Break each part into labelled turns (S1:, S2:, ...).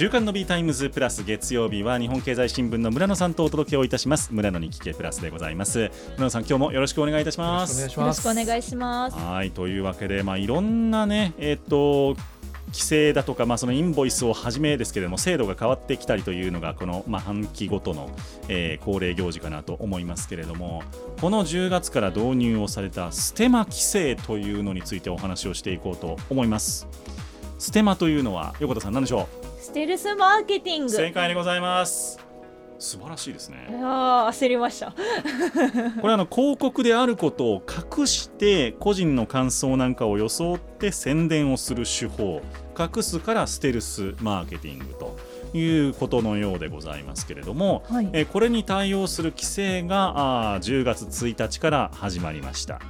S1: 週刊 Noby タイムズプラス月曜日は日本経済新聞の村野さんとお届けをいたします。村野に聞けプラスでございます。村野さん今日もよろしくお願いいたします。
S2: よろしくお願いします。
S1: はいというわけでまあいろんなねえっ、と規制だとか、まあ、そのインボイスをはじめですけれども制度が変わってきたりというのがこの、まあ、半期ごとの、えー、恒例行事かなと思いますけれどもこの10月から導入をされたステマ規制というのについてお話をしていこうと思います。ステマというのは横田さん何でしょ
S2: う？ステルスマーケティング。
S1: 正解でございます。素晴らしいですね。
S2: あ焦りました。
S1: これあの広告であることを隠して個人の感想なんかを装って宣伝をする手法。隠すからステルスマーケティングということのようでございますけれども、はい、えこれに対応する規制があ10月1日から始まりました。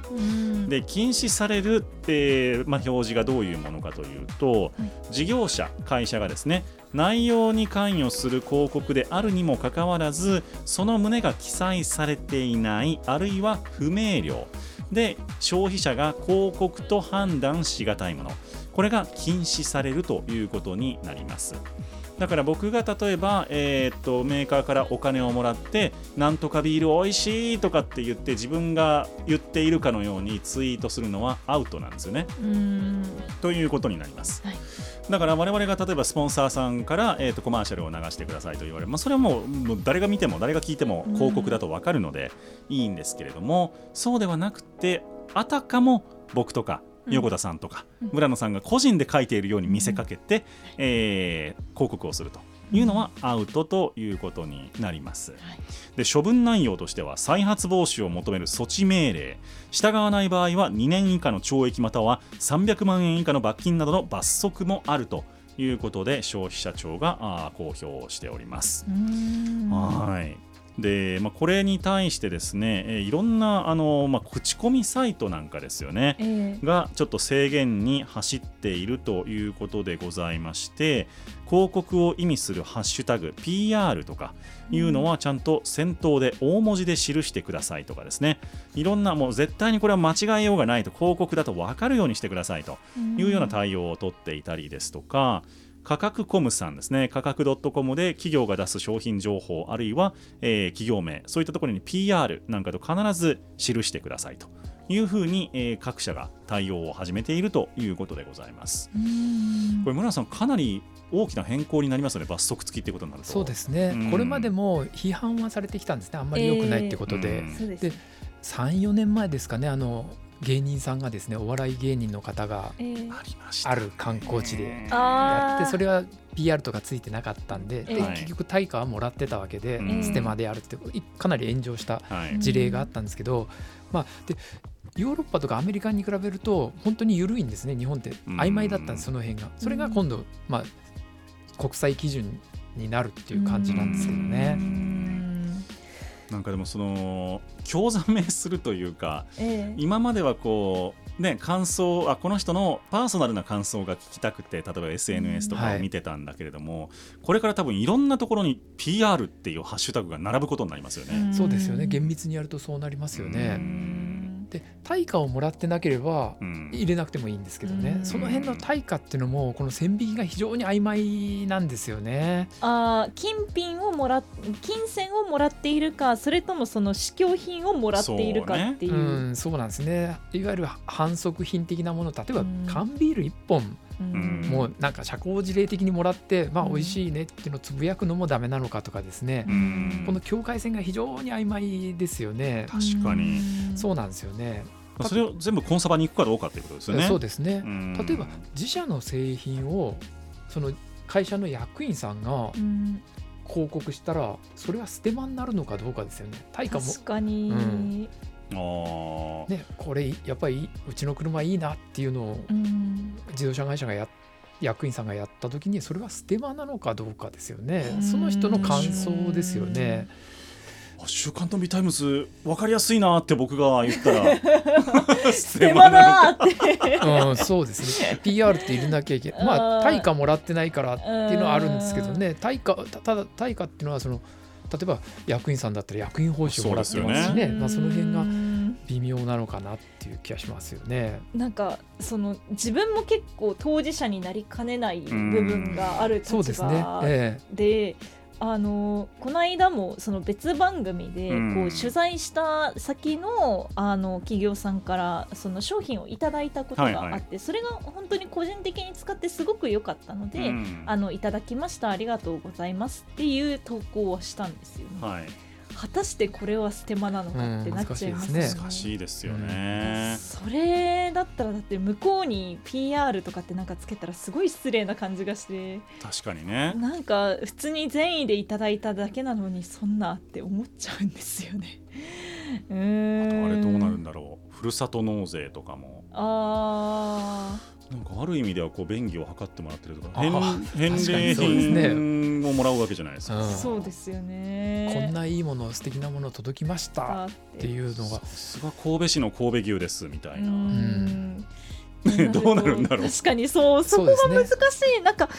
S1: で禁止されるって、まあ、表示がどういうものかというと、はい、事業者会社がですね内容に関与する広告であるにもかかわらずその旨が記載されていないあるいは不明瞭。で消費者が広告と判断しがたいもの。これが禁止されるということになります。だから僕が例えば、えー、っとメーカーからお金をもらってなんとかビールおいしいとかって言って自分が言っているかのようにツイートするのはアウトなんですよね。ということになります。はいだから我々が例えばスポンサーさんから、えー、とコマーシャルを流してくださいと言われる、まあ、それはもうもう誰が見ても誰が聞いても広告だと分かるのでいいんですけれども、そうではなくてあたかも僕とか横田さんとか村野さんが個人で書いているように見せかけて、えー、広告をするというのはアウトということになります。で処分内容としては再発防止を求める措置命令。従わない場合は2年以下の懲役または300万円以下の罰金などの罰則もあるということで消費者庁が公表しております。はいで、まあ、これに対してですね、えいろんなあの、まあ、口コミサイトなんかですよね、えー、がちょっと制限に走っているということでございまして広告を意味するハッシュタグ PR とかいうのはちゃんと先頭で大文字で記してくださいとかですね。いろんなもう絶対にこれは間違えようがないと広告だと分かるようにしてくださいというような対応を取っていたりですとか、価格コムさんですね。価格 .com で企業が出す商品情報あるいは、えー、企業名そういったところに PR なんかと必ず記してくださいというふうに、えー、各社が対応を始めているということでございます。これ村田さんかなり大きな変更になりますよね。罰則付きってことになると。
S3: そうですね、これまでも批判はされてきたんですね。あんまり良くないってことで、えー、で34年前ですかね。あの芸人さんがですねお笑い芸人の方がある観光地でやってそれは PR とかついてなかったんでで結局対価はもらってたわけでステマであるってかなり炎上した事例があったんですけどまあでヨーロッパとかアメリカに比べると本当に緩いんですね日本って。曖昧だったんですその辺が。それが今度まあ国際基準になるっていう感じなんですけどね。
S1: なんかでもその興ざめするというか、ええ、今まではこうね感想あこの人のパーソナルな感想が聞きたくて例えば SNS とかを見てたんだけれども、うんはい、これから多分いろんなところに PR っていうハッシュタグが並ぶことになりますよね。
S3: そうですよね。厳密にやるとそうなりますよね。で対価をもらってなければ入れなくてもいいんですけどね、うん、その辺の対価っていうのもこの線引きが非常に曖昧なんですよね。
S2: あ金品をもら金銭をもらっているかそれともその試供品をもらっているかっていう。そう、
S3: ね。うん、そうなんですね。いわゆる反則品的なもの例えば缶ビール1本、もうなんか社交辞令的にもらってまあ美味しいねっていうのをつぶやくのもダメなのかとかですね、この境界線が非常に曖昧ですよね。
S1: 確かに。
S3: そうなんですよね。
S1: それを全部コンサバに行くかどうかということですよね。
S3: そうですね。例えば自社の製品をその会社の役員さんが広告したらそれはステマになるのかどうかですよね。
S2: 対価も。確かに、うん。
S3: ね、これやっぱりうちの車いいなっていうのを自動車会社がや役員さんがやった時にそれはステマなのかどうかですよね。その人の感想ですよね。
S1: 週刊 Noby タイムズ分かりやすいなって僕が言ったら。
S2: ステマだって、
S3: うん、そうですね。PR って入れなきゃいけないまあ対価もらってないからっていうのはあるんですけどね。対価ただ対価っていうのはその例えば役員さんだったら役員報酬もらってますしね、ね、まあ、その辺が微妙なのかなっていう気がしますよね。
S2: なんかその自分も結構当事者になりかねない部分がある立場で,、ね。ええ、あのこの間もその別番組でこう取材した先のあの企業さんからその商品をいただいたことがあって、それが本当に個人的に使ってすごく良かったので、あのいただきましたありがとうございますっていう投稿をしたんですよね。はい果たしてこれはステマなのかってなっちゃいますね、
S1: うん、難しいですよね、
S2: それだったらだって向こうに PR とかってなんかつけたらすごい失礼な感じがして。
S1: 確かにね。
S2: なんか普通に善意でいただいただけなのにそんなって思っちゃうんですよね。
S1: うんあとあれどうなるんだろう。ふるさと納税とかも。ああなんかある意味ではこう便宜を図ってもらってるとか返礼品をもらうわけじゃないですか、
S2: そうですよね。
S3: こんないいもの素敵なもの届きましたっていうのが。さ
S1: すが神戸市の神戸牛ですみたいな。どうなるんだろう。
S2: 確かにそうそこが難しい、ね、なんか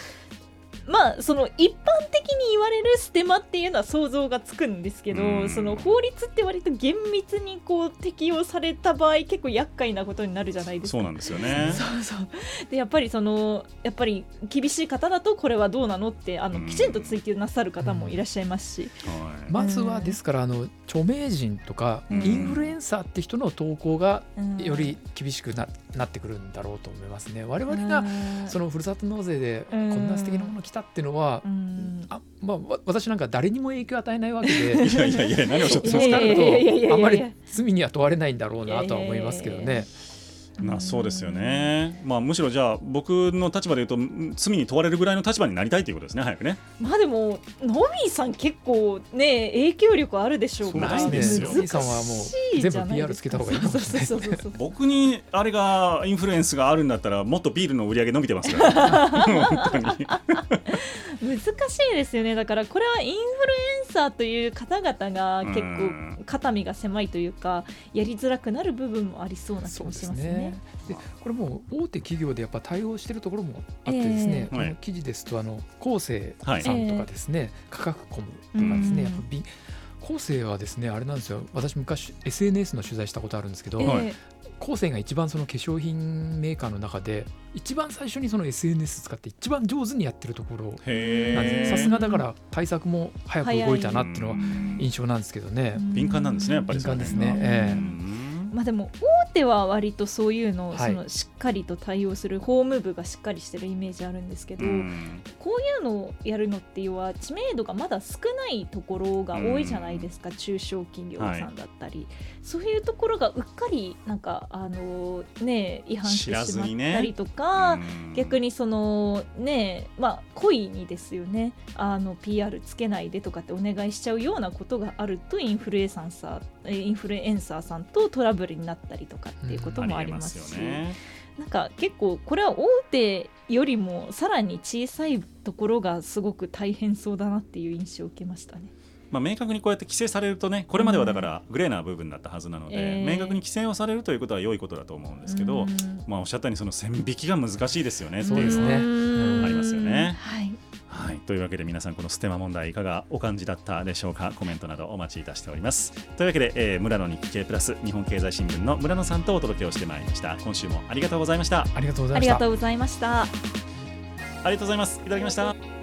S2: まあその一般的に言われるステマっていうのは想像がつくんですけど、その法律って割と厳密にこう適用された場合結構厄介なことになるじゃないですか。
S1: そうなんですよね。
S2: そうそうでやっぱりそのやっぱり厳しい方だとこれはどうなのってあのきちんと追及なさる方もいらっしゃいますし。
S3: まずはですからあの著名人とかインフルエンサーって人の投稿がより厳しくななってくるんだろうと思いますね。我々がそのふるさと納税でこんな素敵なもの来たっていうのは、あまあ、私なんか誰にも影響を与えないわけで
S1: いやいやいや何をおっしゃってます
S3: かあまり罪には問われないんだろうなとは思いますけどね。
S1: まあ、そうですよね、まあ、むしろじゃあ僕の立場で言うと罪に問われるぐらいの立場になりたいということですね早くね。
S2: まあでもノミーさん結構ね影響力あるでしょうから
S3: そうですねノミーさんはもう全部 PR つけた方がいいかもしれない
S1: 僕にあれがインフルエンスがあるんだったらもっとビールの売り上げ伸びてますから。本当に
S2: 難しいですよね。だからこれはインフルエンサーという方々が結構肩身が狭いというかやりづらくなる部分もありそうな気もしますね。
S3: でこれも大手企業でやっぱ対応しているところもあってですね、えー、この記事ですとあの厚生さんとかですね、はい、価格コムとかですね、やっぱ厚生はですねあれなんですよ。私昔 SNS の取材したことあるんですけど、えー、後世が一番その化粧品メーカーの中で一番最初にその SNS 使って一番上手にやってるところ。なんです。さすがだから対策も早く動いたなっていうのは印象なんですけどね。
S1: 敏感なんですねやっぱり
S3: 敏感ですね、えー
S2: まあ、でも大手は割とそういうのをそのしっかりと対応する法務部がしっかりしてるイメージあるんですけど、こういうのをやるのっていうのは知名度がまだ少ないところが多いじゃないですか、中小企業さんだったり、はい、そういうところがうっかりなんかあのね違反してしまったりとか、ね、逆にそのねまあ故意にですよね。あの PR つけないでとかってお願いしちゃうようなことがあるとインフルエンサーインフルエンサーさんとトラブルになったりとかっていうこともありますし、うんね、なんか結構これは大手よりもさらに小さいところがすごく大変そうだなっていう印象を受けましたね。
S1: まあ、明確にこうやって規制されるとねこれまではだからグレーな部分だったはずなので、うん明確に規制をされるということは良いことだと思うんですけど、うん、まあ、おっしゃったようにその線引きが難しいですよねそうですね、ありますよね。はいはい、というわけで皆さんこのステマ問題いかがお感じだったでしょうか？コメントなどお待ちいたしております。というわけで、えー、村野日経プラス日本経済新聞の村野さんとお届けをしてまいりました。今週もありがとうございました。
S3: ありがとうござ
S2: いました。ありがとうございました。あ
S1: りがとうございます。いただきました